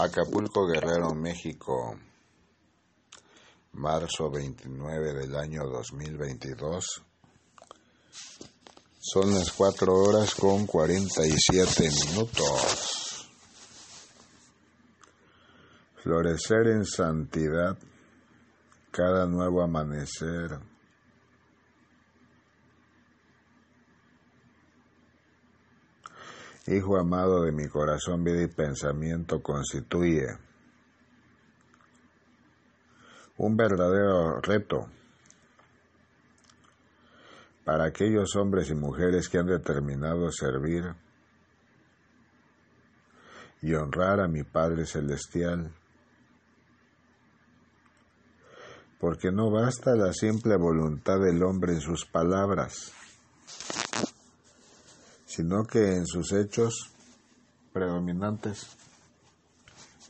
Acapulco Guerrero, México, marzo 29 del año 2022. Son las 4 horas con 47 minutos. Florecer en santidad cada nuevo amanecer. Hijo amado de mi corazón, vida y pensamiento, constituye un verdadero reto para aquellos hombres y mujeres que han determinado servir y honrar a mi Padre Celestial. Porque no basta la simple voluntad del hombre en sus palabras sino que en sus hechos predominantes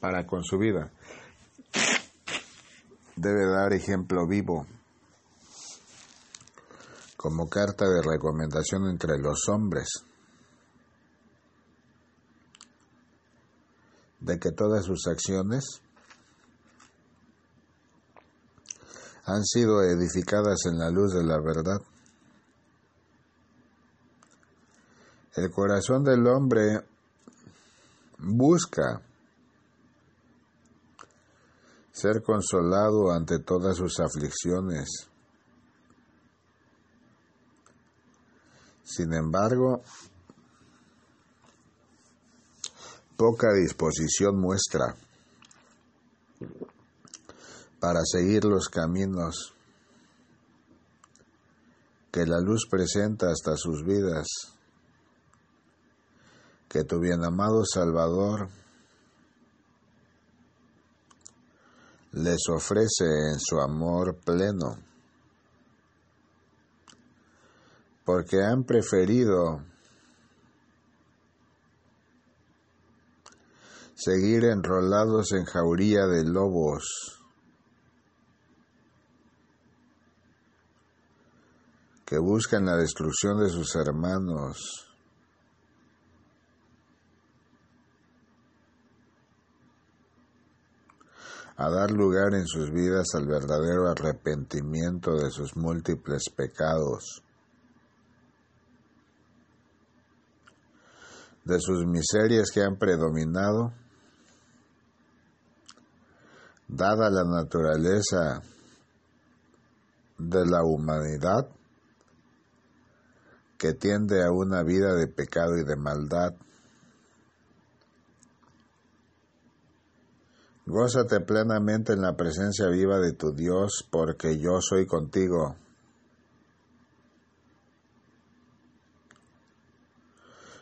para con su vida. Debe dar ejemplo vivo como carta de recomendación entre los hombres de que todas sus acciones han sido edificadas en la luz de la verdad El corazón del hombre busca ser consolado ante todas sus aflicciones. Sin embargo, poca disposición muestra para seguir los caminos que la luz presenta hasta sus vidas que tu bien amado Salvador les ofrece en su amor pleno, porque han preferido seguir enrolados en jauría de lobos, que buscan la destrucción de sus hermanos, a dar lugar en sus vidas al verdadero arrepentimiento de sus múltiples pecados, de sus miserias que han predominado, dada la naturaleza de la humanidad que tiende a una vida de pecado y de maldad. Gózate plenamente en la presencia viva de tu Dios, porque yo soy contigo.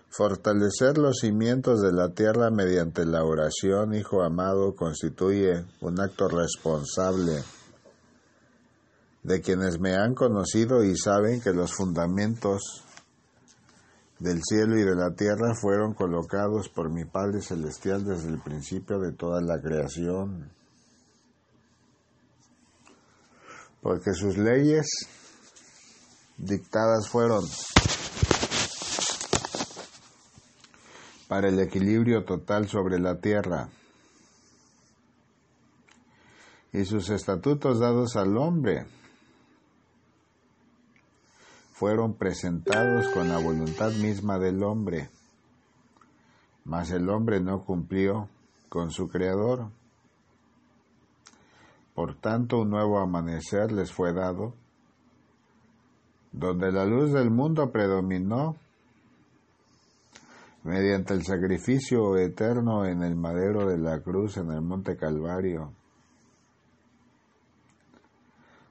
Fortalecer los cimientos de la tierra mediante la oración, Hijo amado, constituye un acto responsable de quienes me han conocido y saben que los fundamentos del cielo y de la tierra fueron colocados por mi Padre Celestial desde el principio de toda la creación. Porque sus leyes dictadas fueron para el equilibrio total sobre la tierra y sus estatutos dados al hombre fueron presentados con la voluntad misma del hombre, mas el hombre no cumplió con su Creador. Por tanto, un nuevo amanecer les fue dado, donde la luz del mundo predominó mediante el sacrificio eterno en el madero de la cruz en el monte Calvario,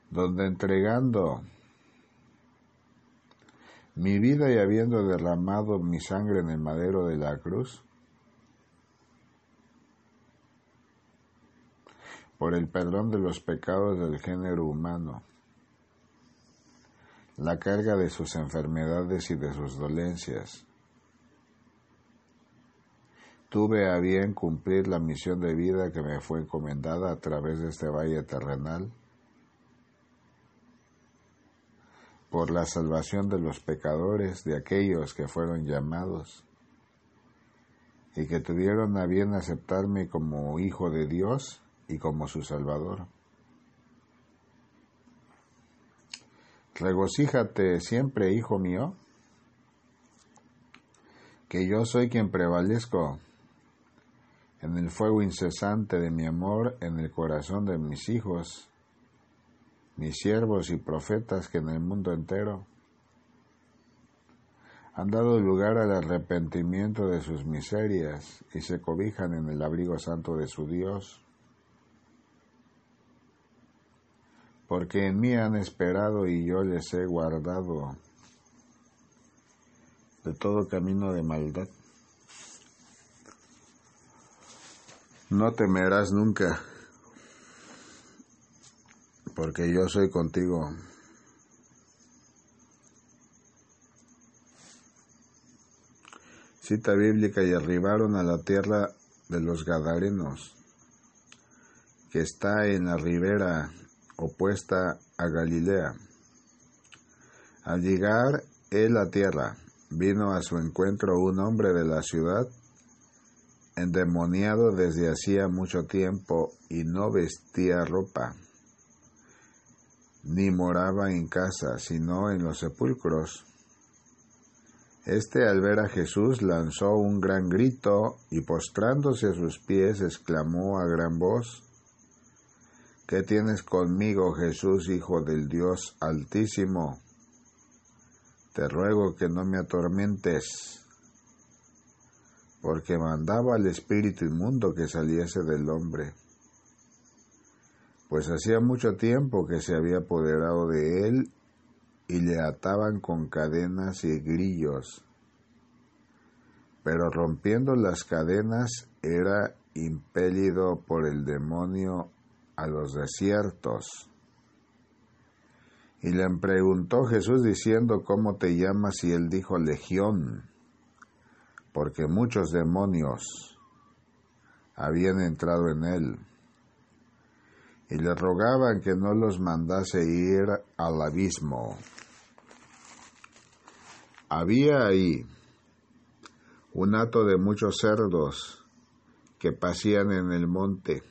donde entregando mi vida y habiendo derramado mi sangre en el madero de la cruz, por el perdón de los pecados del género humano, la carga de sus enfermedades y de sus dolencias. Tuve a bien cumplir la misión de vida que me fue encomendada a través de este valle terrenal por la salvación de los pecadores, de aquellos que fueron llamados y que tuvieron a bien aceptarme como hijo de Dios y como su Salvador. Regocíjate siempre, hijo mío, que yo soy quien prevalezco en el fuego incesante de mi amor en el corazón de mis hijos, mis siervos y profetas que en el mundo entero han dado lugar al arrepentimiento de sus miserias y se cobijan en el abrigo santo de su Dios. Porque en mí han esperado y yo les he guardado de todo camino de maldad. No temerás nunca, porque yo soy contigo. Cita bíblica y arribaron a la tierra de los Gadarenos, que está en la ribera opuesta a Galilea. Al llegar él a tierra, vino a su encuentro un hombre de la ciudad, endemoniado desde hacía mucho tiempo y no vestía ropa, ni moraba en casa, sino en los sepulcros. Este al ver a Jesús lanzó un gran grito y postrándose a sus pies exclamó a gran voz, ¿Qué tienes conmigo, Jesús, Hijo del Dios Altísimo? Te ruego que no me atormentes, porque mandaba al espíritu inmundo que saliese del hombre, pues hacía mucho tiempo que se había apoderado de él y le ataban con cadenas y grillos. Pero rompiendo las cadenas era impelido por el demonio a los desiertos. Y le preguntó Jesús diciendo, ¿cómo te llamas? Y él dijo, Legión, porque muchos demonios habían entrado en él. Y le rogaban que no los mandase ir al abismo. Había ahí un hato de muchos cerdos que pasían en el monte,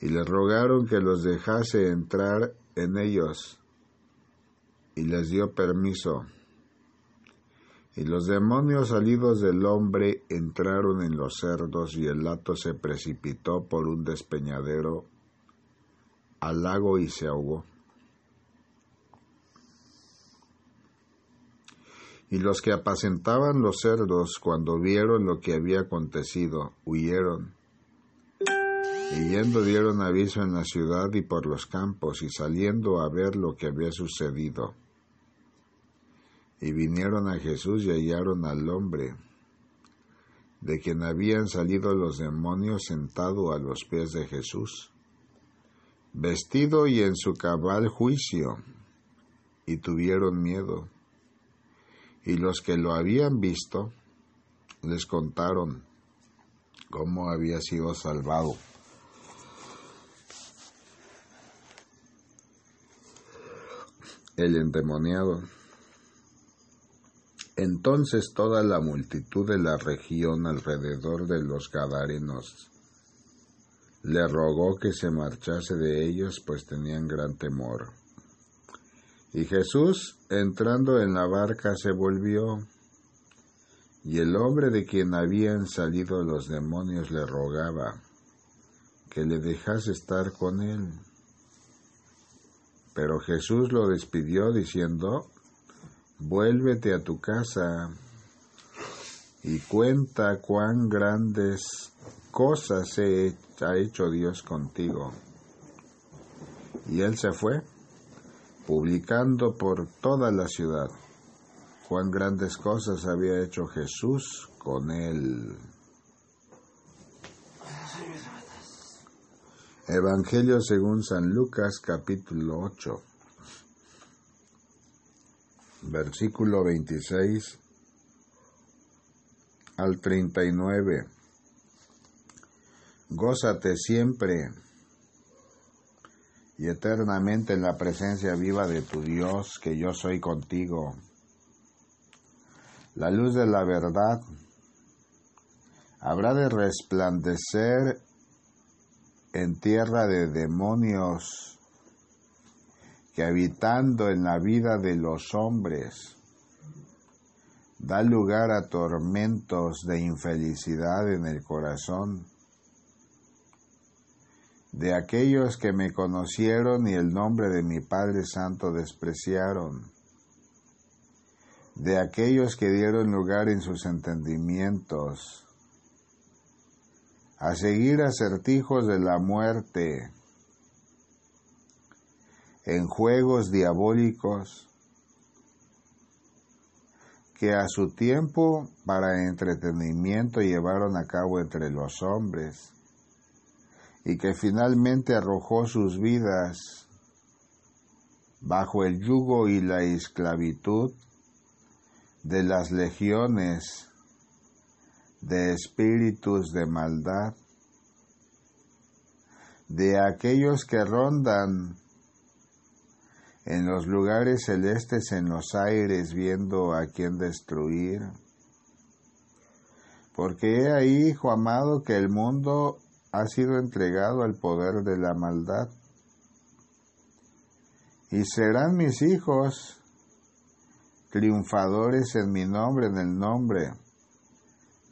y le rogaron que los dejase entrar en ellos, y les dio permiso. Y los demonios salidos del hombre entraron en los cerdos, y el hato se precipitó por un despeñadero al lago y se ahogó. Y los que apacentaban los cerdos, cuando vieron lo que había acontecido, huyeron. Y yendo dieron aviso en la ciudad y por los campos, y saliendo a ver lo que había sucedido. Y vinieron a Jesús y hallaron al hombre, de quien habían salido los demonios sentado a los pies de Jesús, vestido y en su cabal juicio, y tuvieron miedo y los que lo habían visto les contaron cómo había sido salvado. El endemoniado. Entonces toda la multitud de la región alrededor de los Gadarenos le rogó que se marchase de ellos, pues tenían gran temor. Y Jesús, entrando en la barca, se volvió, y el hombre de quien habían salido los demonios le rogaba que le dejase estar con él. Pero Jesús lo despidió diciendo, vuélvete a tu casa y cuenta cuán grandes cosas ha hecho Dios contigo. Y él se fue publicando por toda la ciudad cuán grandes cosas había hecho Jesús con él. Evangelio según San Lucas capítulo 8, versículo 26 al 39. Gózate siempre y eternamente en la presencia viva de tu Dios, que yo soy contigo. La luz de la verdad habrá de resplandecer en tierra de demonios que habitando en la vida de los hombres da lugar a tormentos de infelicidad en el corazón. De aquellos que me conocieron y el nombre de mi Padre Santo despreciaron, de aquellos que dieron lugar en sus entendimientos. A seguir acertijos de la muerte en juegos diabólicos que a su tiempo para entretenimiento llevaron a cabo entre los hombres y que finalmente arrojó sus vidas bajo el yugo y la esclavitud de las legiones de espíritus de maldad, de aquellos que rondan en los lugares celestes en los aires viendo a quien destruir. Porque he ahí, hijo amado, que el mundo ha sido entregado al poder de la maldad. Y serán mis hijos triunfadores en mi nombre, en el nombre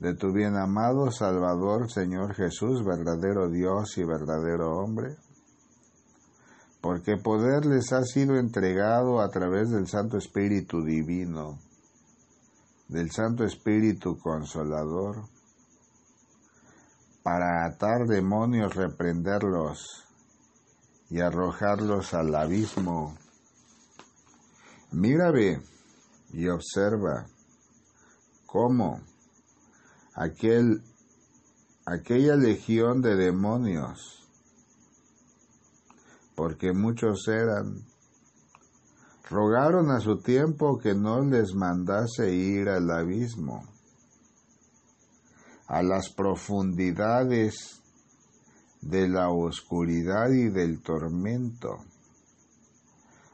de tu bien amado Salvador, Señor Jesús, verdadero Dios y verdadero hombre, porque poder les ha sido entregado a través del Santo Espíritu Divino, del Santo Espíritu Consolador, para atar demonios, reprenderlos y arrojarlos al abismo. Mírame y observa cómo aquel, aquella legión de demonios, porque muchos eran, rogaron a su tiempo que no les mandase ir al abismo a las profundidades de la oscuridad y del tormento,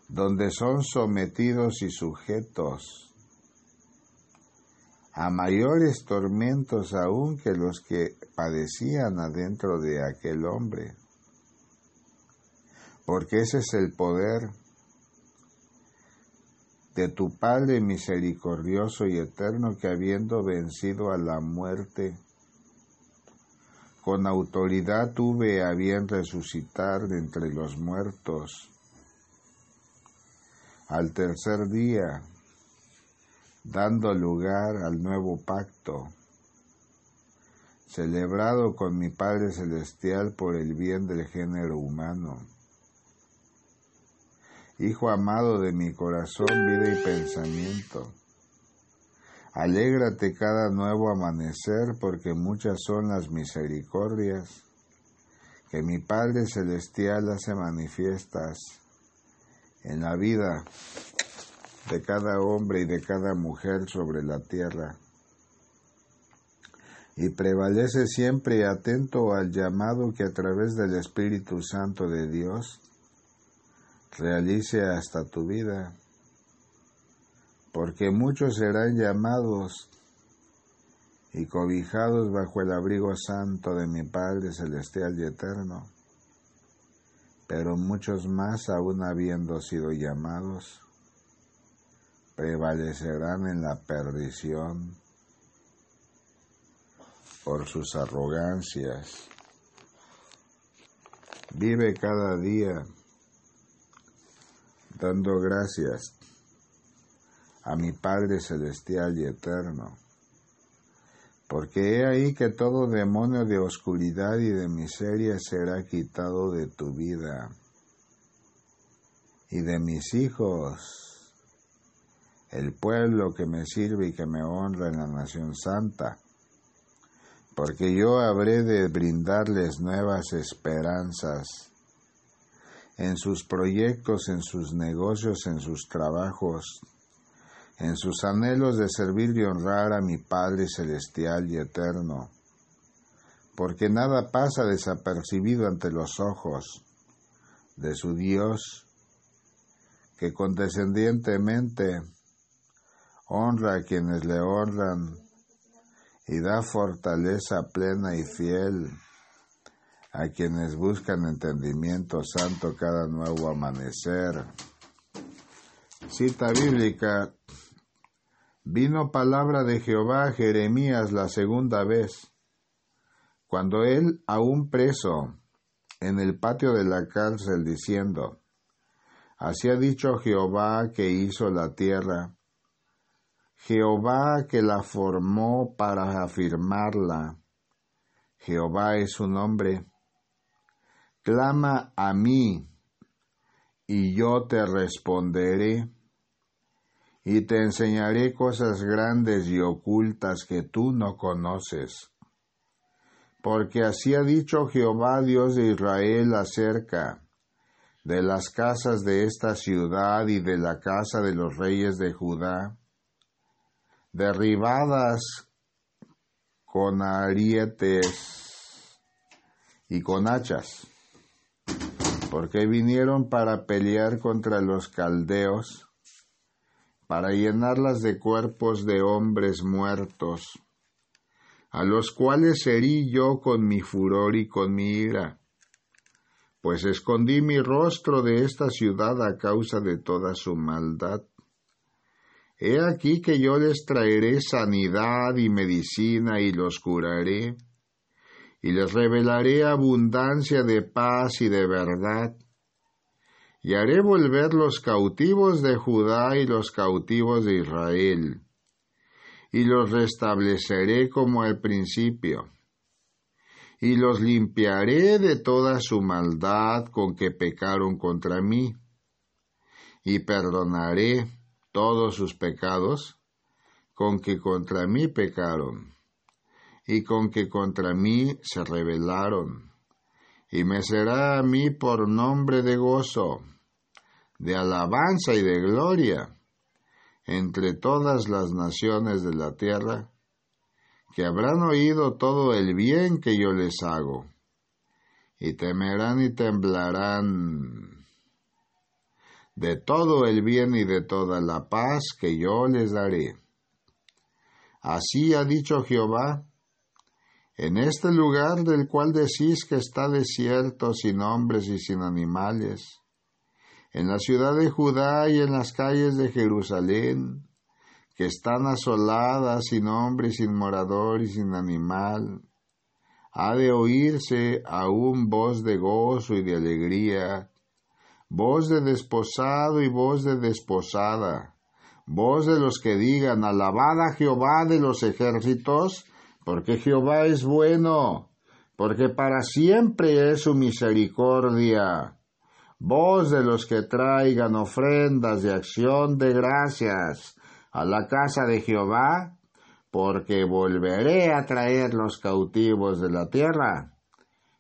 donde son sometidos y sujetos a mayores tormentos aún que los que padecían adentro de aquel hombre, porque ese es el poder de tu Padre misericordioso y eterno que habiendo vencido a la muerte, con autoridad tuve a bien resucitar de entre los muertos. Al tercer día, dando lugar al nuevo pacto, celebrado con mi Padre Celestial por el bien del género humano Hijo amado de mi corazón, vida y pensamiento. Alégrate cada nuevo amanecer, porque muchas son las misericordias que mi Padre Celestial hace manifiestas en la vida de cada hombre y de cada mujer sobre la tierra. Y prevalece siempre atento al llamado que a través del Espíritu Santo de Dios realice hasta tu vida, porque muchos serán llamados y cobijados bajo el abrigo santo de mi Padre Celestial y Eterno, pero muchos más, aún habiendo sido llamados, prevalecerán en la perdición por sus arrogancias. Vive cada día dando gracias a mi Padre Celestial y Eterno, porque he ahí que todo demonio de oscuridad y de miseria será quitado de tu vida. Y de mis hijos, el pueblo que me sirve y que me honra en la nación santa, porque yo habré de brindarles nuevas esperanzas en sus proyectos, en sus negocios, en sus trabajos, en sus anhelos de servir y honrar a mi Padre Celestial y Eterno, porque nada pasa desapercibido ante los ojos de su Dios, que condescendientemente honra a quienes le honran y da fortaleza plena y fiel a quienes buscan entendimiento santo cada nuevo amanecer. Cita bíblica. Vino palabra de Jehová a Jeremías la segunda vez, cuando él, aún preso, en el patio de la cárcel, diciendo, Así ha dicho Jehová que hizo la tierra, Jehová que la formó para afirmarla, Jehová es su nombre. Clama a mí, y yo te responderé, y te enseñaré cosas grandes y ocultas que tú no conoces. Porque así ha dicho Jehová Dios de Israel acerca de las casas de esta ciudad y de la casa de los reyes de Judá, derribadas con arietes y con hachas, porque vinieron para pelear contra los caldeos, para llenarlas de cuerpos de hombres muertos, a los cuales herí yo con mi furor y con mi ira pues escondí mi rostro de esta ciudad a causa de toda su maldad. He aquí que yo les traeré sanidad y medicina y los curaré, y les revelaré abundancia de paz y de verdad, y haré volver los cautivos de Judá y los cautivos de Israel, y los restableceré como al principio y los limpiaré de toda su maldad con que pecaron contra mí, y perdonaré todos sus pecados con que contra mí pecaron, y con que contra mí se rebelaron, y me será a mí por nombre de gozo, de alabanza y de gloria entre todas las naciones de la tierra, que habrán oído todo el bien que yo les hago, y temerán y temblarán de todo el bien y de toda la paz que yo les daré. Así ha dicho Jehová, en este lugar del cual decís que está desierto sin hombres y sin animales, en la ciudad de Judá y en las calles de Jerusalén, que están asoladas sin hombre, sin morador y sin animal. Ha de oírse aún voz de gozo y de alegría, voz de desposado y voz de desposada, voz de los que digan, alabad a Jehová de los ejércitos, porque Jehová es bueno, porque para siempre es su misericordia. Voz de los que traigan ofrendas de acción de gracias, a la casa de Jehová, porque volveré a traer los cautivos de la tierra,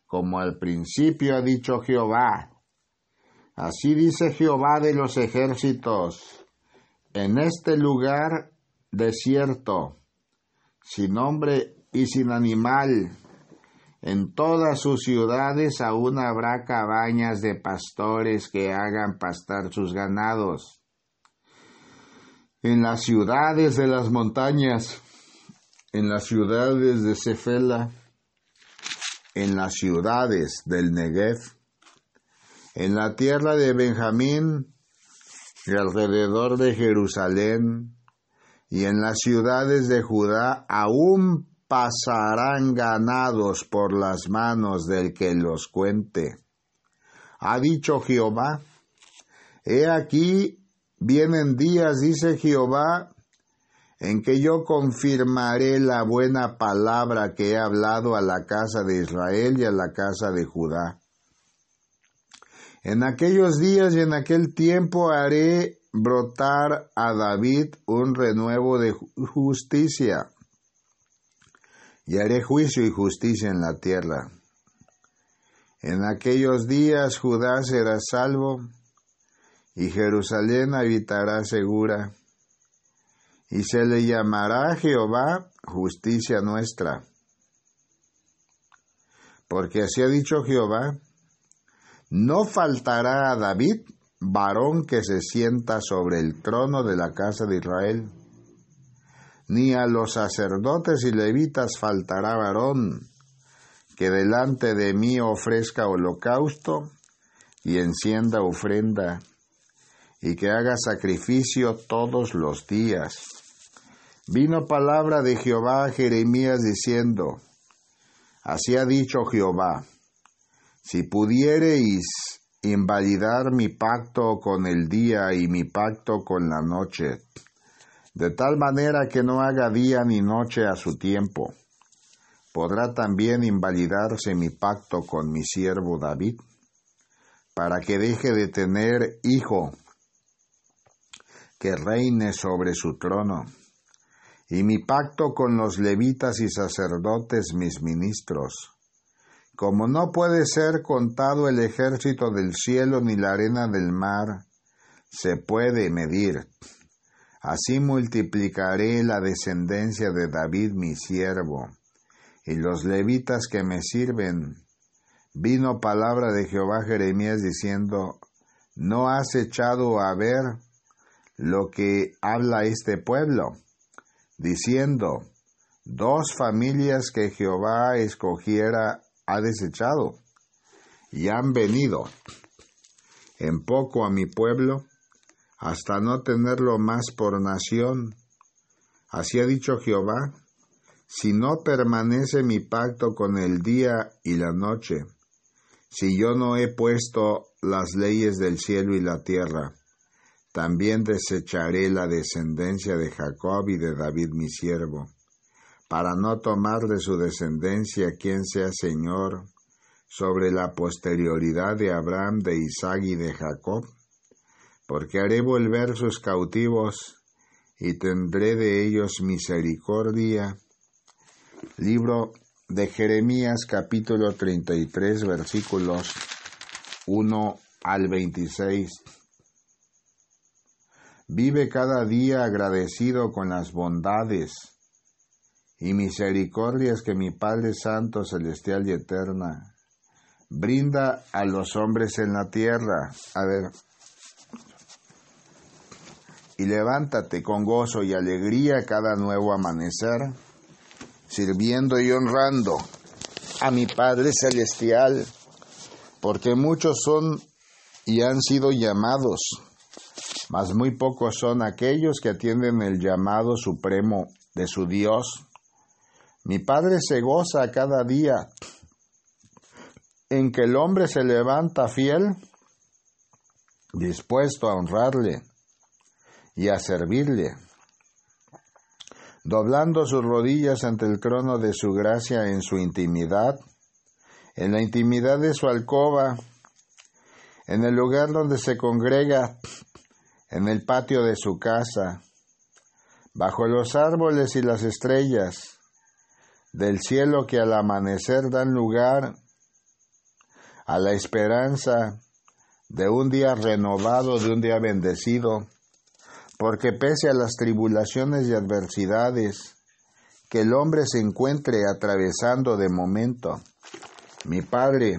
como al principio ha dicho Jehová. Así dice Jehová de los ejércitos, en este lugar desierto, sin hombre y sin animal, en todas sus ciudades aún habrá cabañas de pastores que hagan pastar sus ganados. En las ciudades de las montañas, en las ciudades de Cefela, en las ciudades del Negev, en la tierra de Benjamín y alrededor de Jerusalén, y en las ciudades de Judá aún pasarán ganados por las manos del que los cuente. Ha dicho Jehová, He aquí Vienen días, dice Jehová, en que yo confirmaré la buena palabra que he hablado a la casa de Israel y a la casa de Judá. En aquellos días y en aquel tiempo haré brotar a David un renuevo de justicia y haré juicio y justicia en la tierra. En aquellos días Judá será salvo y Jerusalén habitará segura, y se le llamará Jehová justicia nuestra. Porque así ha dicho Jehová, no faltará a David varón que se sienta sobre el trono de la casa de Israel. ni a los sacerdotes y levitas faltará varón que delante de mí ofrezca holocausto y encienda ofrenda y que haga sacrificio todos los días. Vino palabra de Jehová a Jeremías diciendo, Así ha dicho Jehová, si pudiereis invalidar mi pacto con el día y mi pacto con la noche, de tal manera que no haga día ni noche a su tiempo, podrá también invalidarse mi pacto con mi siervo David, para que deje de tener hijo que reine sobre su trono y mi pacto con los levitas y sacerdotes mis ministros. Como no puede ser contado el ejército del cielo ni la arena del mar, se puede medir. Así multiplicaré la descendencia de David mi siervo, y los levitas que me sirven. Vino palabra de Jehová Jeremías diciendo, ¿no has echado a ver lo que habla este pueblo? diciendo, dos familias que Jehová escogiera ha desechado y han venido en poco a mi pueblo hasta no tenerlo más por nación. Así ha dicho Jehová, si no permanece mi pacto con el día y la noche, si yo no he puesto las leyes del cielo y la tierra, también desecharé la descendencia de Jacob y de David mi siervo, para no tomar de su descendencia quien sea Señor sobre la posterioridad de Abraham, de Isaac y de Jacob, porque haré volver sus cautivos y tendré de ellos misericordia. Libro de Jeremías capítulo 33 versículos 1 al 26. Vive cada día agradecido con las bondades y misericordias que mi Padre Santo, Celestial y Eterna brinda a los hombres en la tierra. A ver. Y levántate con gozo y alegría cada nuevo amanecer, sirviendo y honrando a mi Padre Celestial, porque muchos son y han sido llamados mas muy pocos son aquellos que atienden el llamado supremo de su Dios. Mi Padre se goza cada día en que el hombre se levanta fiel, dispuesto a honrarle y a servirle, doblando sus rodillas ante el trono de su gracia en su intimidad, en la intimidad de su alcoba, en el lugar donde se congrega en el patio de su casa, bajo los árboles y las estrellas del cielo que al amanecer dan lugar a la esperanza de un día renovado, de un día bendecido, porque pese a las tribulaciones y adversidades que el hombre se encuentre atravesando de momento, mi Padre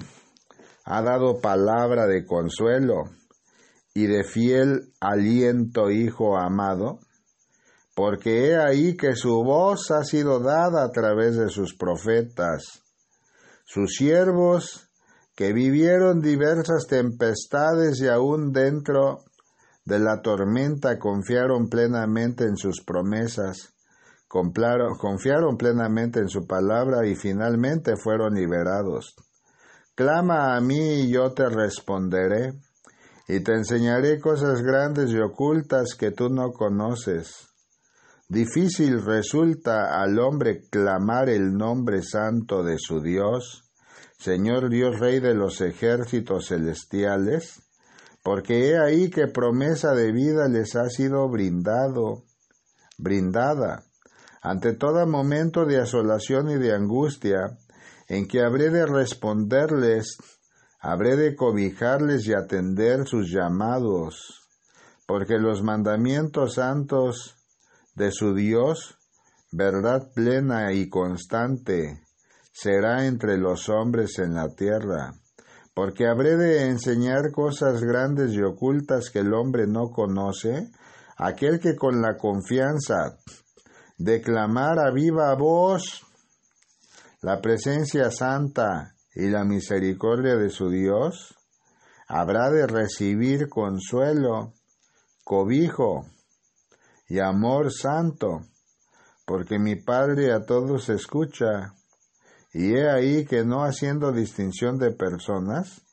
ha dado palabra de consuelo y de fiel aliento, Hijo amado, porque he ahí que su voz ha sido dada a través de sus profetas, sus siervos que vivieron diversas tempestades y aún dentro de la tormenta confiaron plenamente en sus promesas, confiaron plenamente en su palabra y finalmente fueron liberados. Clama a mí y yo te responderé y te enseñaré cosas grandes y ocultas que tú no conoces. Difícil resulta al hombre clamar el nombre santo de su Dios, Señor Dios Rey de los ejércitos celestiales, porque he ahí que promesa de vida les ha sido brindado, brindada, ante todo momento de asolación y de angustia, en que habré de responderles habré de cobijarles y atender sus llamados, porque los mandamientos santos de su Dios, verdad plena y constante, será entre los hombres en la tierra, porque habré de enseñar cosas grandes y ocultas que el hombre no conoce, aquel que con la confianza declamar a viva voz la presencia santa y la misericordia de su Dios, habrá de recibir consuelo, cobijo y amor santo, porque mi Padre a todos escucha, y he ahí que no haciendo distinción de personas,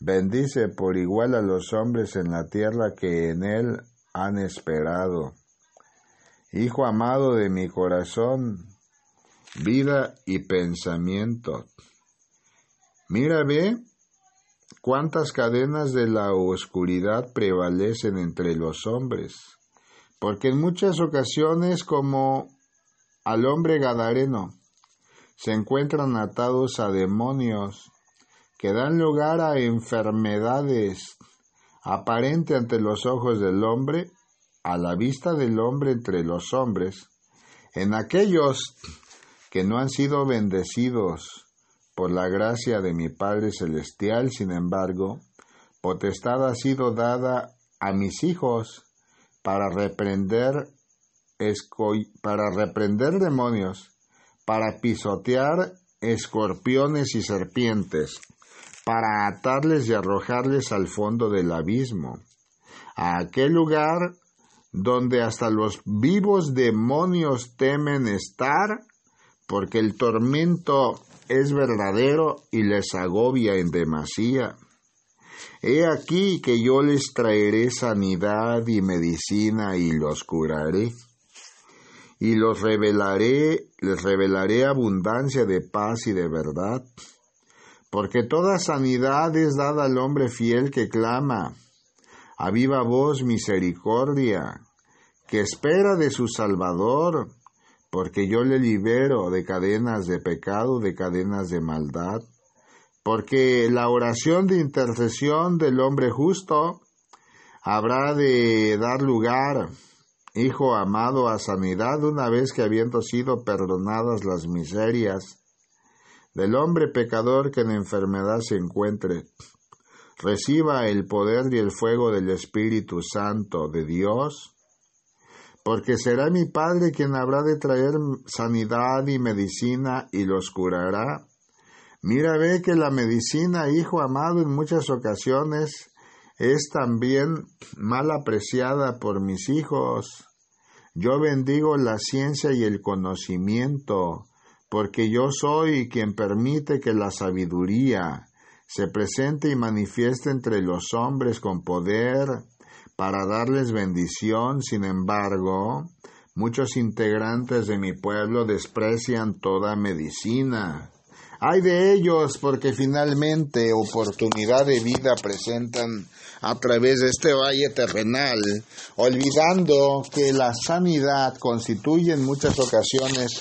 bendice por igual a los hombres en la tierra que en él han esperado. Hijo amado de mi corazón, vida y pensamiento. Mira, ve cuántas cadenas de la oscuridad prevalecen entre los hombres, porque en muchas ocasiones como al hombre gadareno se encuentran atados a demonios que dan lugar a enfermedades aparente ante los ojos del hombre, a la vista del hombre entre los hombres, en aquellos que no han sido bendecidos por la gracia de mi Padre Celestial, sin embargo, potestad ha sido dada a mis hijos para reprender, para reprender demonios, para pisotear escorpiones y serpientes, para atarles y arrojarles al fondo del abismo, a aquel lugar donde hasta los vivos demonios temen estar, porque el tormento es verdadero y les agobia en demasía. He aquí que yo les traeré sanidad y medicina y los curaré. Y los revelaré, les revelaré abundancia de paz y de verdad. Porque toda sanidad es dada al hombre fiel que clama, a viva voz misericordia, que espera de su Salvador, porque yo le libero de cadenas de pecado, de cadenas de maldad, porque la oración de intercesión del hombre justo habrá de dar lugar, Hijo amado, a sanidad una vez que habiendo sido perdonadas las miserias del hombre pecador que en enfermedad se encuentre, reciba el poder y el fuego del Espíritu Santo de Dios, porque será mi Padre quien habrá de traer sanidad y medicina y los curará. Mira, ve que la medicina, hijo amado, en muchas ocasiones es también mal apreciada por mis hijos. Yo bendigo la ciencia y el conocimiento, porque yo soy quien permite que la sabiduría se presente y manifieste entre los hombres con poder, para darles bendición, sin embargo, muchos integrantes de mi pueblo desprecian toda medicina. Hay de ellos porque finalmente oportunidad de vida presentan a través de este valle terrenal, olvidando que la sanidad constituye en muchas ocasiones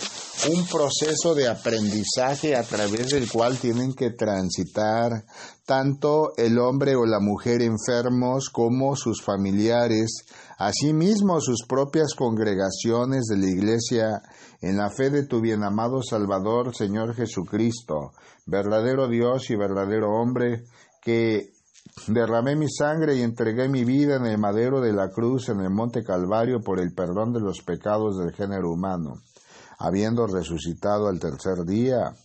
un proceso de aprendizaje a través del cual tienen que transitar tanto el hombre o la mujer enfermos como sus familiares, asimismo sus propias congregaciones de la Iglesia, en la fe de tu bien amado Salvador, Señor Jesucristo, verdadero Dios y verdadero hombre, que derramé mi sangre y entregué mi vida en el madero de la cruz en el monte Calvario por el perdón de los pecados del género humano, habiendo resucitado al tercer día.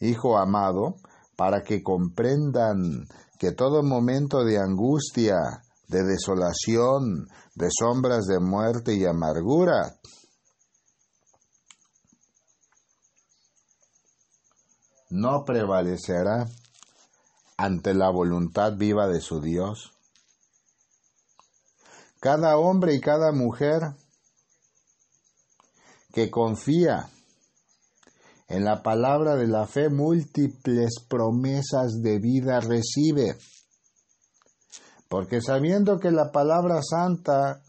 Hijo amado, para que comprendan que todo momento de angustia, de desolación, de sombras de muerte y amargura, no prevalecerá ante la voluntad viva de su Dios. Cada hombre y cada mujer que confía en la palabra de la fe múltiples promesas de vida recibe. Porque sabiendo que la palabra santa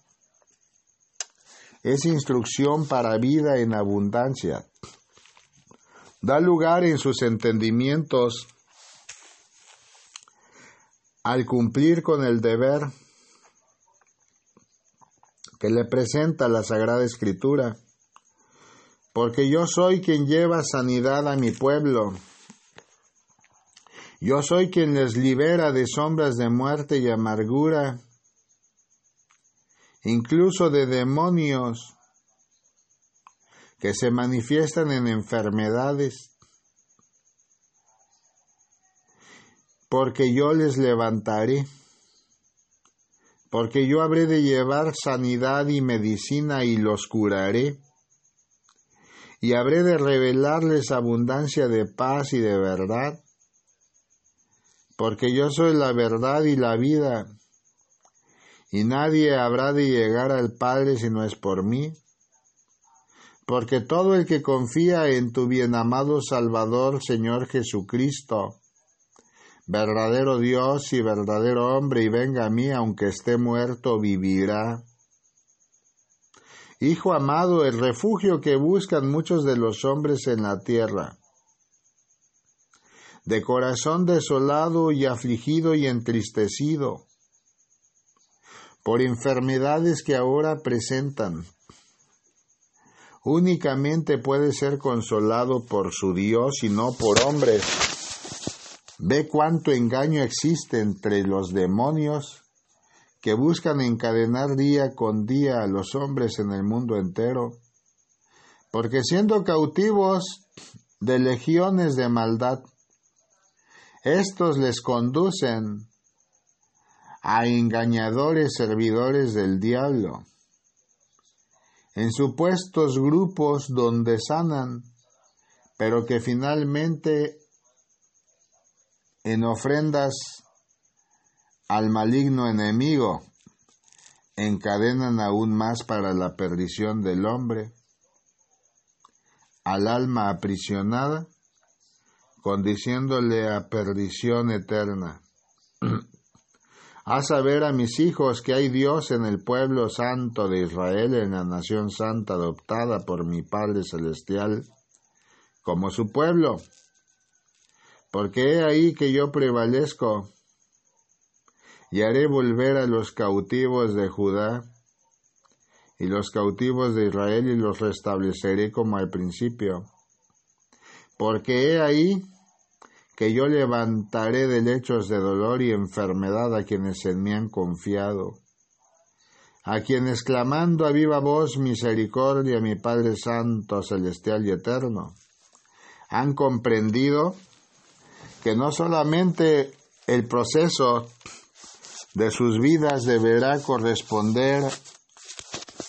es instrucción para vida en abundancia, da lugar en sus entendimientos al cumplir con el deber que le presenta la Sagrada Escritura porque yo soy quien lleva sanidad a mi pueblo. Yo soy quien les libera de sombras de muerte y amargura, incluso de demonios. que se manifiestan en enfermedades, porque yo les levantaré, porque yo habré de llevar sanidad y medicina y los curaré, y habré de revelarles abundancia de paz y de verdad, porque yo soy la verdad y la vida, y nadie habrá de llegar al Padre si no es por mí. Porque todo el que confía en tu bienamado Salvador, Señor Jesucristo, verdadero Dios y verdadero hombre, y venga a mí, aunque esté muerto, vivirá. Hijo amado, el refugio que buscan muchos de los hombres en la tierra, de corazón desolado y afligido y entristecido, por enfermedades que ahora presentan, únicamente puede ser consolado por su Dios y no por hombres. Ve cuánto engaño existe entre los demonios que buscan encadenar día con día a los hombres en el mundo entero, porque siendo cautivos de legiones de maldad, estos les conducen a engañadores servidores del diablo, en supuestos grupos donde sanan, pero que finalmente en ofrendas al maligno enemigo encadenan aún más para la perdición del hombre, al alma aprisionada, condiciéndole a perdición eterna. Haz saber a mis hijos que hay Dios en el pueblo santo de Israel, en la nación santa adoptada por mi Padre Celestial, como su pueblo. Porque he ahí que yo prevalezco y haré volver a los cautivos de Judá y los cautivos de Israel y los restableceré como al principio. Porque he ahí que yo levantaré de lechos de dolor y enfermedad a quienes en mí han confiado, a quienes clamando a viva voz misericordia, mi Padre Santo, Celestial y Eterno, han comprendido que no solamente el proceso de sus vidas deberá corresponder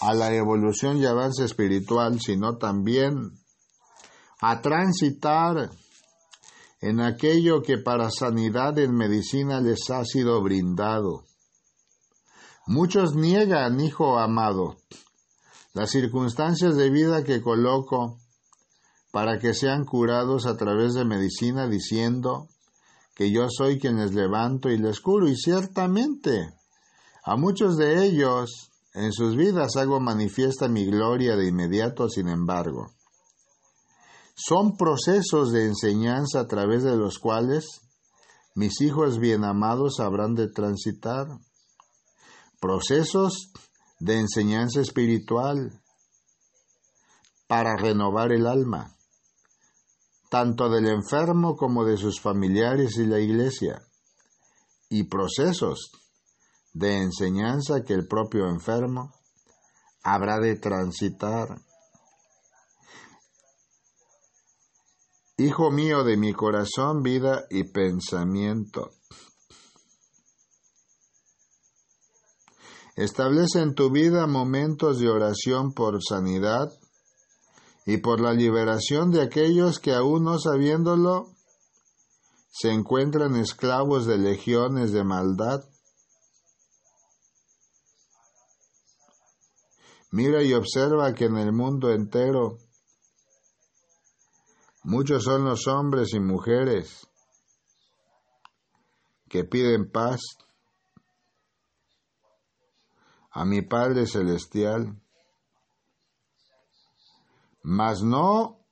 a la evolución y avance espiritual, sino también a transitar en aquello que para sanidad en medicina les ha sido brindado. Muchos niegan, hijo amado, las circunstancias de vida que coloco para que sean curados a través de medicina diciendo que yo soy quien les levanto y les curo. Y ciertamente, a muchos de ellos en sus vidas hago manifiesta mi gloria de inmediato, sin embargo. Son procesos de enseñanza a través de los cuales mis hijos bien amados habrán de transitar. Procesos de enseñanza espiritual para renovar el alma, tanto del enfermo como de sus familiares y la iglesia, y procesos de enseñanza que el propio enfermo habrá de transitar. Hijo mío de mi corazón, vida y pensamiento. Establece en tu vida momentos de oración por sanidad y por la liberación de aquellos que aún no sabiéndolo se encuentran esclavos de legiones de maldad. Mira y observa que en el mundo entero Muchos son los hombres y mujeres que piden paz a mi Padre Celestial, mas no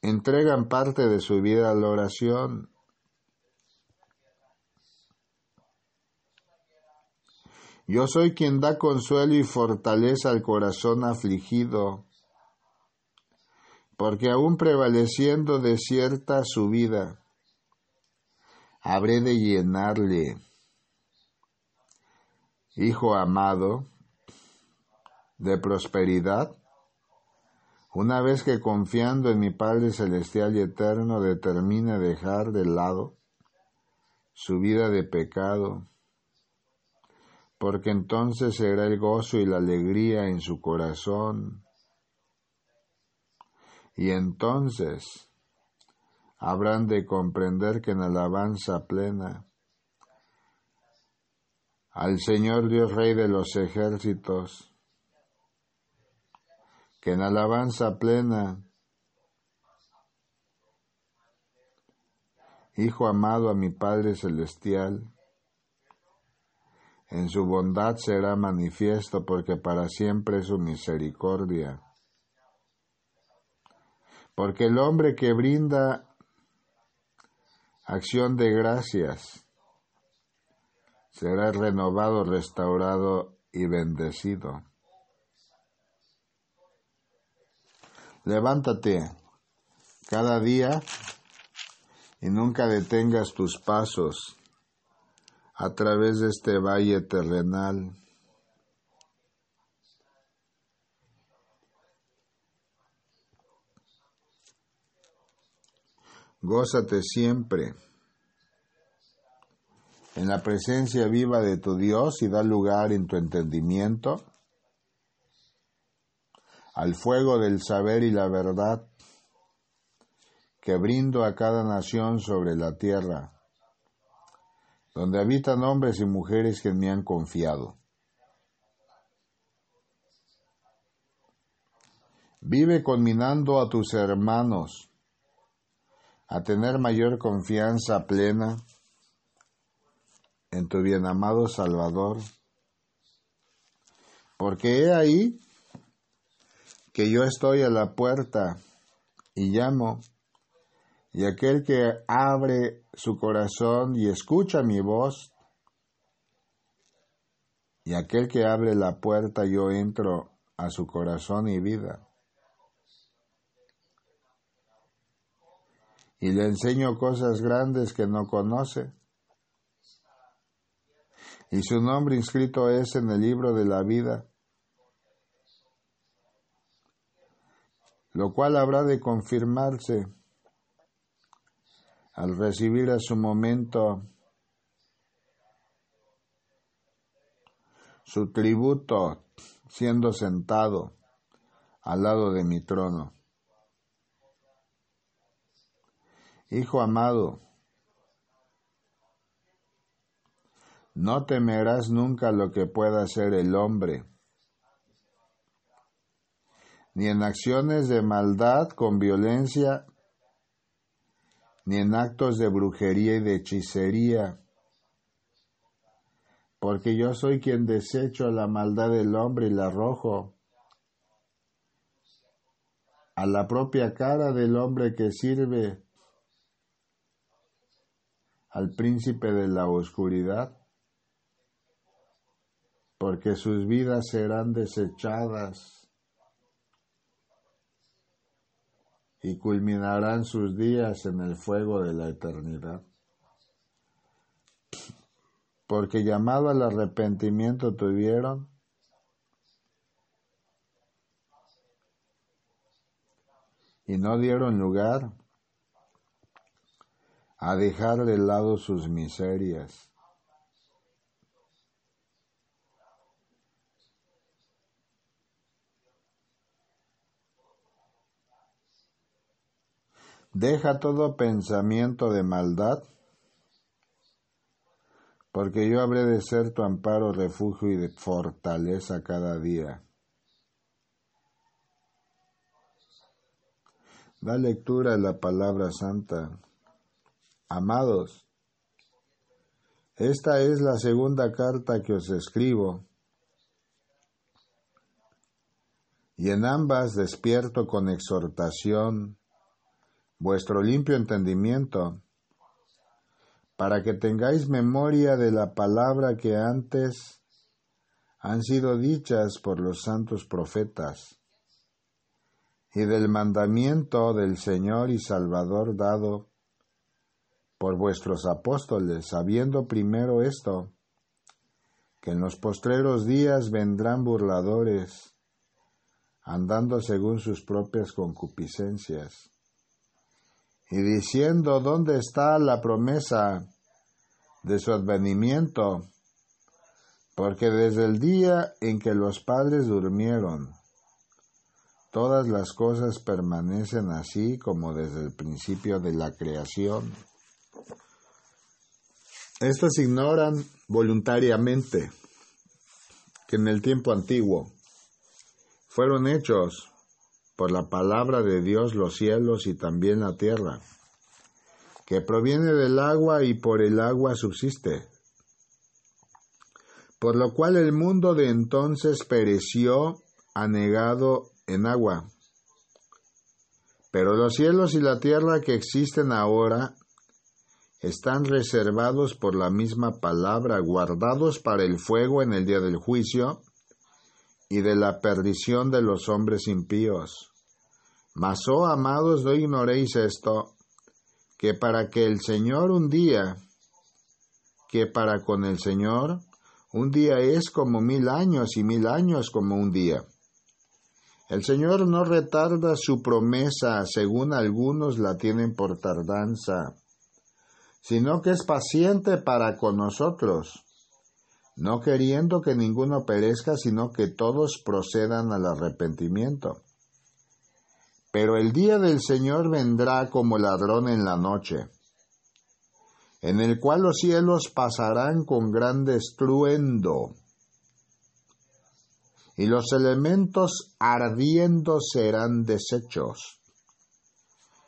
entregan parte de su vida a la oración. Yo soy quien da consuelo y fortaleza al corazón afligido porque aún prevaleciendo de cierta su vida, habré de llenarle, hijo amado, de prosperidad, Una vez que confiando en mi Padre Celestial y Eterno determine dejar de lado su vida de pecado, porque entonces será el gozo y la alegría en su corazón, y entonces habrán de comprender que en alabanza plena al Señor Dios Rey de los ejércitos, que en alabanza plena, Hijo amado a mi Padre Celestial, en su bondad será manifiesto porque para siempre es su misericordia. Porque el hombre que brinda acción de gracias será renovado, restaurado y bendecido. Levántate cada día y nunca detengas tus pasos a través de este valle terrenal. Gózate siempre en la presencia viva de tu Dios y da lugar en tu entendimiento al fuego del saber y la verdad que brindo a cada nación sobre la tierra, donde habitan hombres y mujeres que me han confiado. Vive conminando a tus hermanos a tener mayor confianza plena en tu bien amado Salvador, porque he ahí que yo estoy a la puerta y llamo, y aquel que abre su corazón y escucha mi voz, y aquel que abre la puerta yo entro a su corazón y vida. Y le enseño cosas grandes que no conoce. Y su nombre inscrito es en el libro de la vida lo cual habrá de confirmarse al recibir a su momento su tributo siendo sentado al lado de mi trono. Hijo amado, no temerás nunca lo que pueda hacer el hombre ni en acciones de maldad con violencia, ni en actos de brujería y de hechicería, porque yo soy quien desecho la maldad del hombre y la arrojo a la propia cara del hombre que sirve al príncipe de la oscuridad, porque sus vidas serán desechadas y culminarán sus días en el fuego de la eternidad. Porque llamado al arrepentimiento tuvieron y no dieron lugar a dejar de lado sus miserias. Deja todo pensamiento de maldad, porque yo habré de ser tu amparo, refugio y de fortaleza cada día. Da lectura a la palabra santa. Amados, esta es la segunda carta que os escribo, y en ambas despierto con exhortación, vuestro limpio entendimiento, para que tengáis memoria de la palabra que antes han sido dichas por los santos profetas, y del mandamiento del Señor y Salvador dado por vuestros apóstoles, sabiendo primero esto, que en los postreros días vendrán burladores, andando según sus propias concupiscencias, y diciendo, ¿dónde está la promesa de su advenimiento? Porque desde el día en que los padres durmieron, todas las cosas permanecen así como desde el principio de la creación. Estos ignoran voluntariamente que en el tiempo antiguo fueron hechos por la palabra de Dios los cielos y también la tierra, que proviene del agua y por el agua subsiste por lo cual el mundo de entonces pereció anegado en agua. Pero los cielos y la tierra que existen ahora están reservados por la misma palabra, guardados para el fuego en el día del juicio y de la perdición de los hombres impíos. Mas, oh amados, no ignoréis esto, que para que el Señor un día, que para con el Señor un día es como mil años y mil años como un día. El Señor no retarda su promesa, según algunos la tienen por tardanza, sino que es paciente para con nosotros, no queriendo que ninguno perezca, sino que todos procedan al arrepentimiento. Pero el día del Señor vendrá como ladrón en la noche en el cual los cielos pasarán con gran estruendo, y los elementos ardiendo serán deshechos,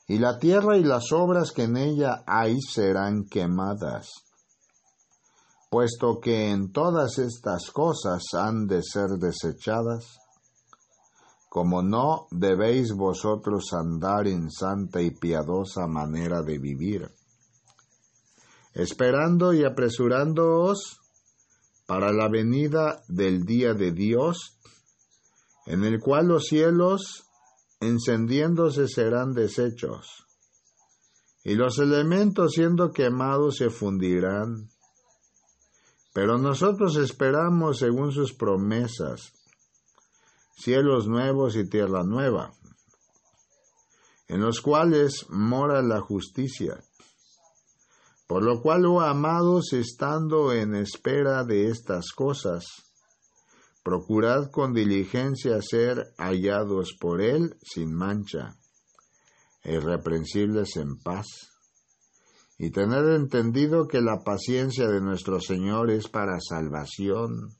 y la tierra y las obras que en ella hay serán quemadas, puesto que en todas estas cosas han de ser desechadas, como no debéis vosotros andar en santa y piadosa manera de vivir esperando y apresurándoos para la venida del día de Dios, en el cual los cielos encendiéndose serán deshechos, y los elementos siendo quemados se fundirán. Pero nosotros esperamos según sus promesas, cielos nuevos y tierra nueva, en los cuales mora la justicia por lo cual, oh amados, estando en espera de estas cosas, procurad con diligencia ser hallados por Él sin mancha, irreprensibles en paz, y tener entendido que la paciencia de nuestro Señor es para salvación,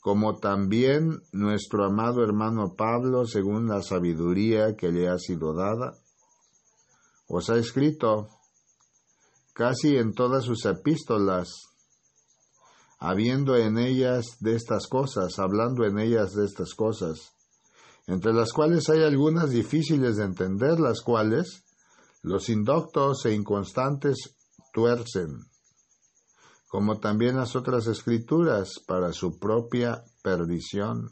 como también nuestro amado hermano Pablo, según la sabiduría que le ha sido dada, os ha escrito, casi en todas sus epístolas, habiendo en ellas de estas cosas, hablando en ellas de estas cosas, entre las cuales hay algunas difíciles de entender, las cuales los indoctos e inconstantes tuercen, como también las otras escrituras para su propia perdición.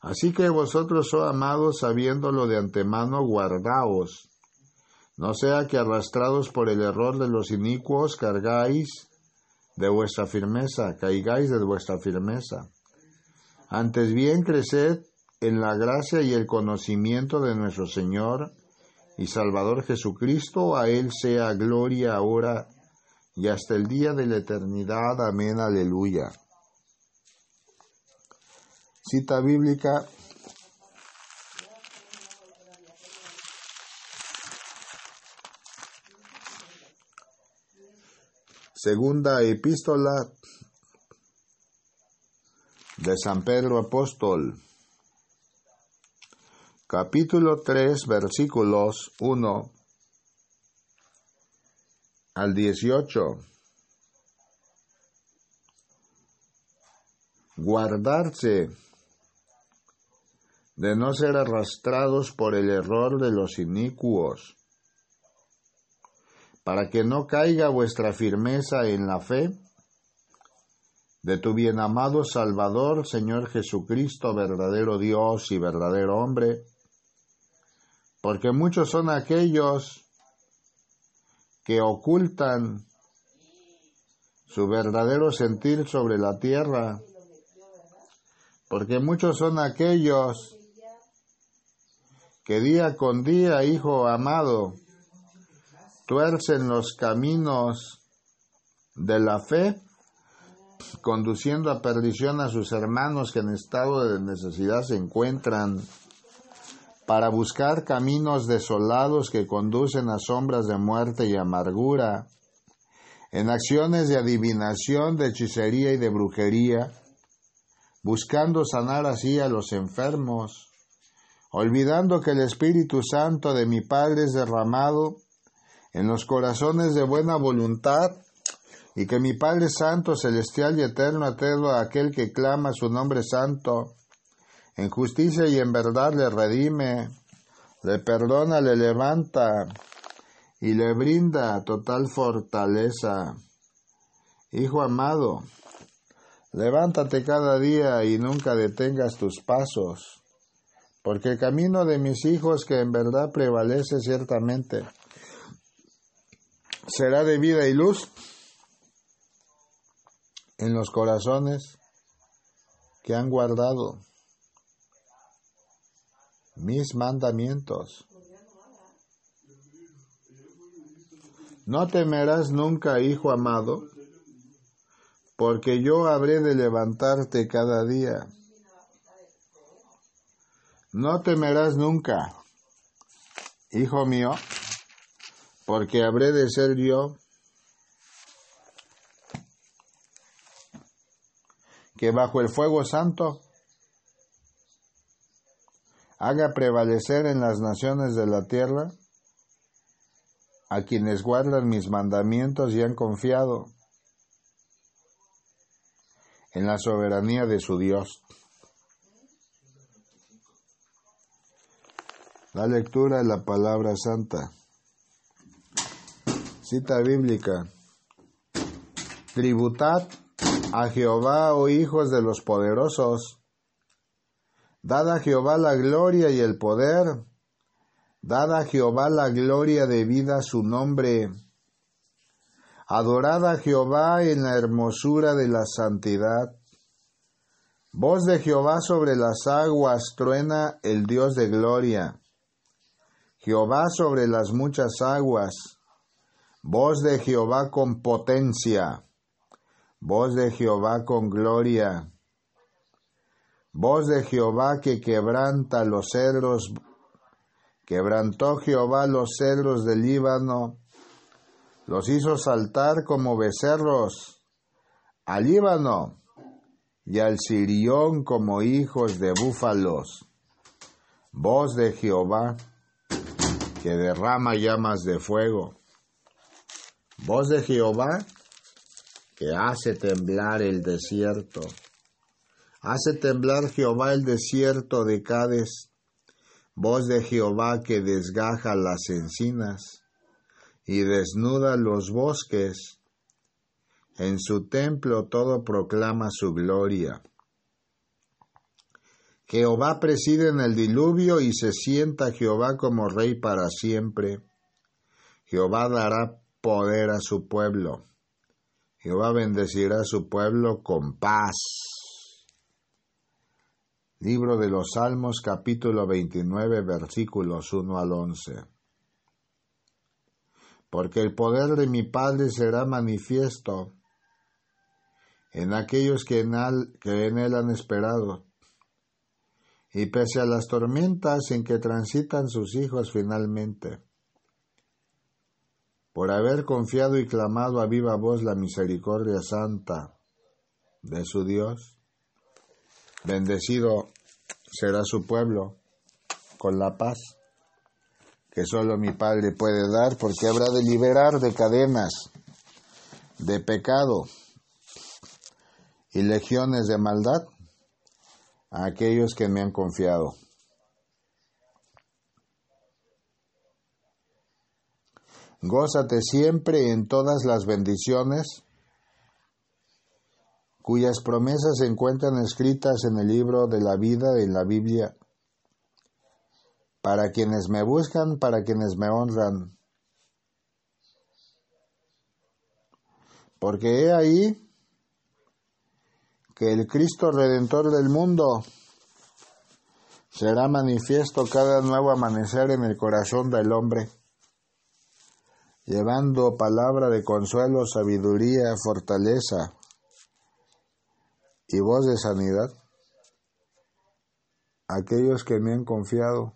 Así que vosotros, oh amados, sabiéndolo de antemano, guardaos no sea que arrastrados por el error de los inicuos cargáis de vuestra firmeza, caigáis de vuestra firmeza. Antes bien creced en la gracia y el conocimiento de nuestro Señor y Salvador Jesucristo, a Él sea gloria ahora y hasta el día de la eternidad. Amén, aleluya. Cita bíblica Segunda epístola de San Pedro Apóstol, capítulo 3, versículos 1 al 18. Guardarse de no ser arrastrados por el error de los inicuos para que no caiga vuestra firmeza en la fe de tu bien amado Salvador, Señor Jesucristo, verdadero Dios y verdadero hombre, porque muchos son aquellos que ocultan su verdadero sentir sobre la tierra, porque muchos son aquellos que día con día, hijo amado, tuercen los caminos de la fe, conduciendo a perdición a sus hermanos que en estado de necesidad se encuentran, para buscar caminos desolados que conducen a sombras de muerte y amargura, en acciones de adivinación, de hechicería y de brujería, buscando sanar así a los enfermos, olvidando que el Espíritu Santo de mi Padre es derramado en los corazones de buena voluntad y que mi Padre Santo, celestial y eterno a todo aquel que clama su nombre santo, en justicia y en verdad le redime, le perdona, le levanta y le brinda total fortaleza. Hijo amado, levántate cada día y nunca detengas tus pasos, porque el camino de mis hijos que en verdad prevalece ciertamente será de vida y luz en los corazones que han guardado mis mandamientos. No temerás nunca, hijo amado, porque yo habré de levantarte cada día. No temerás nunca, hijo mío, porque habré de ser yo que bajo el fuego santo haga prevalecer en las naciones de la tierra a quienes guardan mis mandamientos y han confiado en la soberanía de su Dios. La lectura de la palabra santa. Cita bíblica. Tributad a Jehová, oh hijos de los poderosos. Dad a Jehová la gloria y el poder. Dad a Jehová la gloria debida a su nombre. Adorad a Jehová en la hermosura de la santidad. Voz de Jehová sobre las aguas truena el Dios de gloria. Jehová sobre las muchas aguas Voz de Jehová con potencia. Voz de Jehová con gloria. Voz de Jehová que quebranta los cedros. Quebrantó Jehová los cedros del Líbano. Los hizo saltar como becerros al Líbano y al Sirión como hijos de búfalos. Voz de Jehová que derrama llamas de fuego Voz de Jehová que hace temblar el desierto. Hace temblar Jehová el desierto de Cades. Voz de Jehová que desgaja las encinas y desnuda los bosques. En su templo todo proclama su gloria. Jehová preside en el diluvio y se sienta Jehová como rey para siempre. Jehová dará poder a su pueblo. Jehová bendecirá a su pueblo con paz. Libro de los Salmos capítulo 29 versículos 1 al 11. Porque el poder de mi Padre será manifiesto en aquellos que en, que en él han esperado. Y pese a las tormentas en que transitan sus hijos finalmente, por haber confiado y clamado a viva voz la misericordia santa de su Dios. Bendecido será su pueblo con la paz que solo mi Padre puede dar, porque habrá de liberar de cadenas, de pecado y legiones de maldad a aquellos que me han confiado. Gózate siempre en todas las bendiciones cuyas promesas se encuentran escritas en el libro de la vida de la Biblia, para quienes me buscan, para quienes me honran. Porque he ahí que el Cristo Redentor del mundo será manifiesto cada nuevo amanecer en el corazón del hombre, llevando palabra de consuelo, sabiduría, fortaleza y voz de sanidad aquellos que me han confiado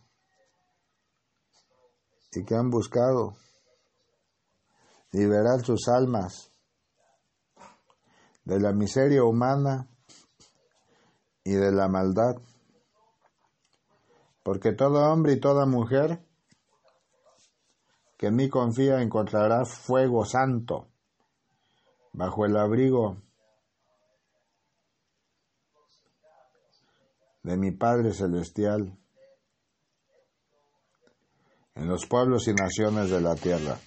y que han buscado liberar sus almas de la miseria humana y de la maldad. Porque todo hombre y toda mujer que en mí confía encontrará fuego santo bajo el abrigo de mi Padre Celestial en los pueblos y naciones de la tierra.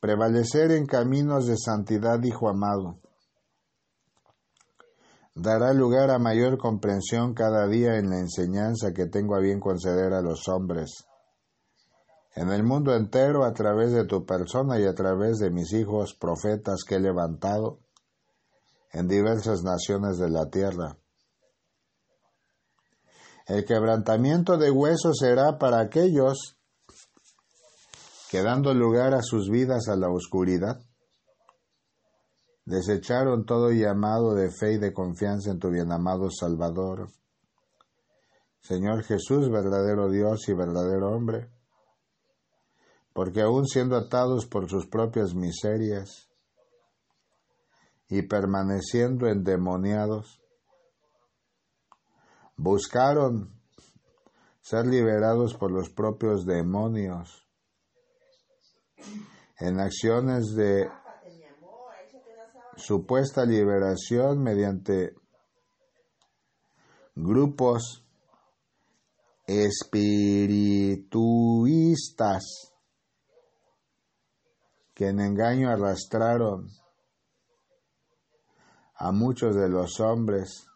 Prevalecer en caminos de santidad, Hijo amado, dará lugar a mayor comprensión cada día en la enseñanza que tengo a bien conceder a los hombres. En el mundo entero, a través de tu persona y a través de mis hijos profetas que he levantado en diversas naciones de la tierra. El quebrantamiento de huesos será para aquellos que dando lugar a sus vidas a la oscuridad, desecharon todo llamado de fe y de confianza en tu bienamado Salvador. Señor Jesús, verdadero Dios y verdadero hombre, porque aun siendo atados por sus propias miserias y permaneciendo endemoniados, buscaron ser liberados por los propios demonios. En acciones de supuesta liberación mediante grupos espirituistas que en engaño arrastraron a muchos de los hombres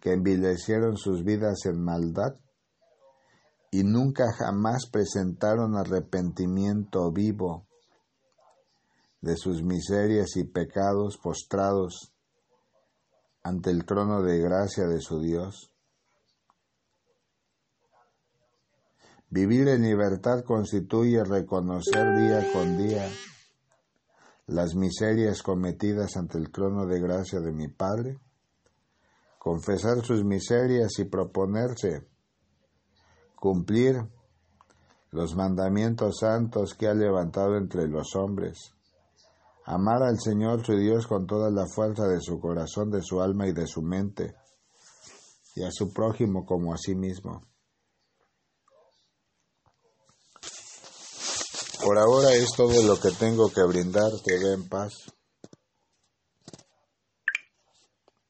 que envilecieron sus vidas en maldad y nunca jamás presentaron arrepentimiento vivo de sus miserias y pecados postrados ante el trono de gracia de su Dios. Vivir en libertad constituye reconocer día con día las miserias cometidas ante el trono de gracia de mi Padre, confesar sus miserias y proponerse cumplir los mandamientos santos que ha levantado entre los hombres amar al Señor su Dios con toda la fuerza de su corazón, de su alma y de su mente, y a su prójimo como a sí mismo. Por ahora es todo lo que tengo que brindar, que ve en paz.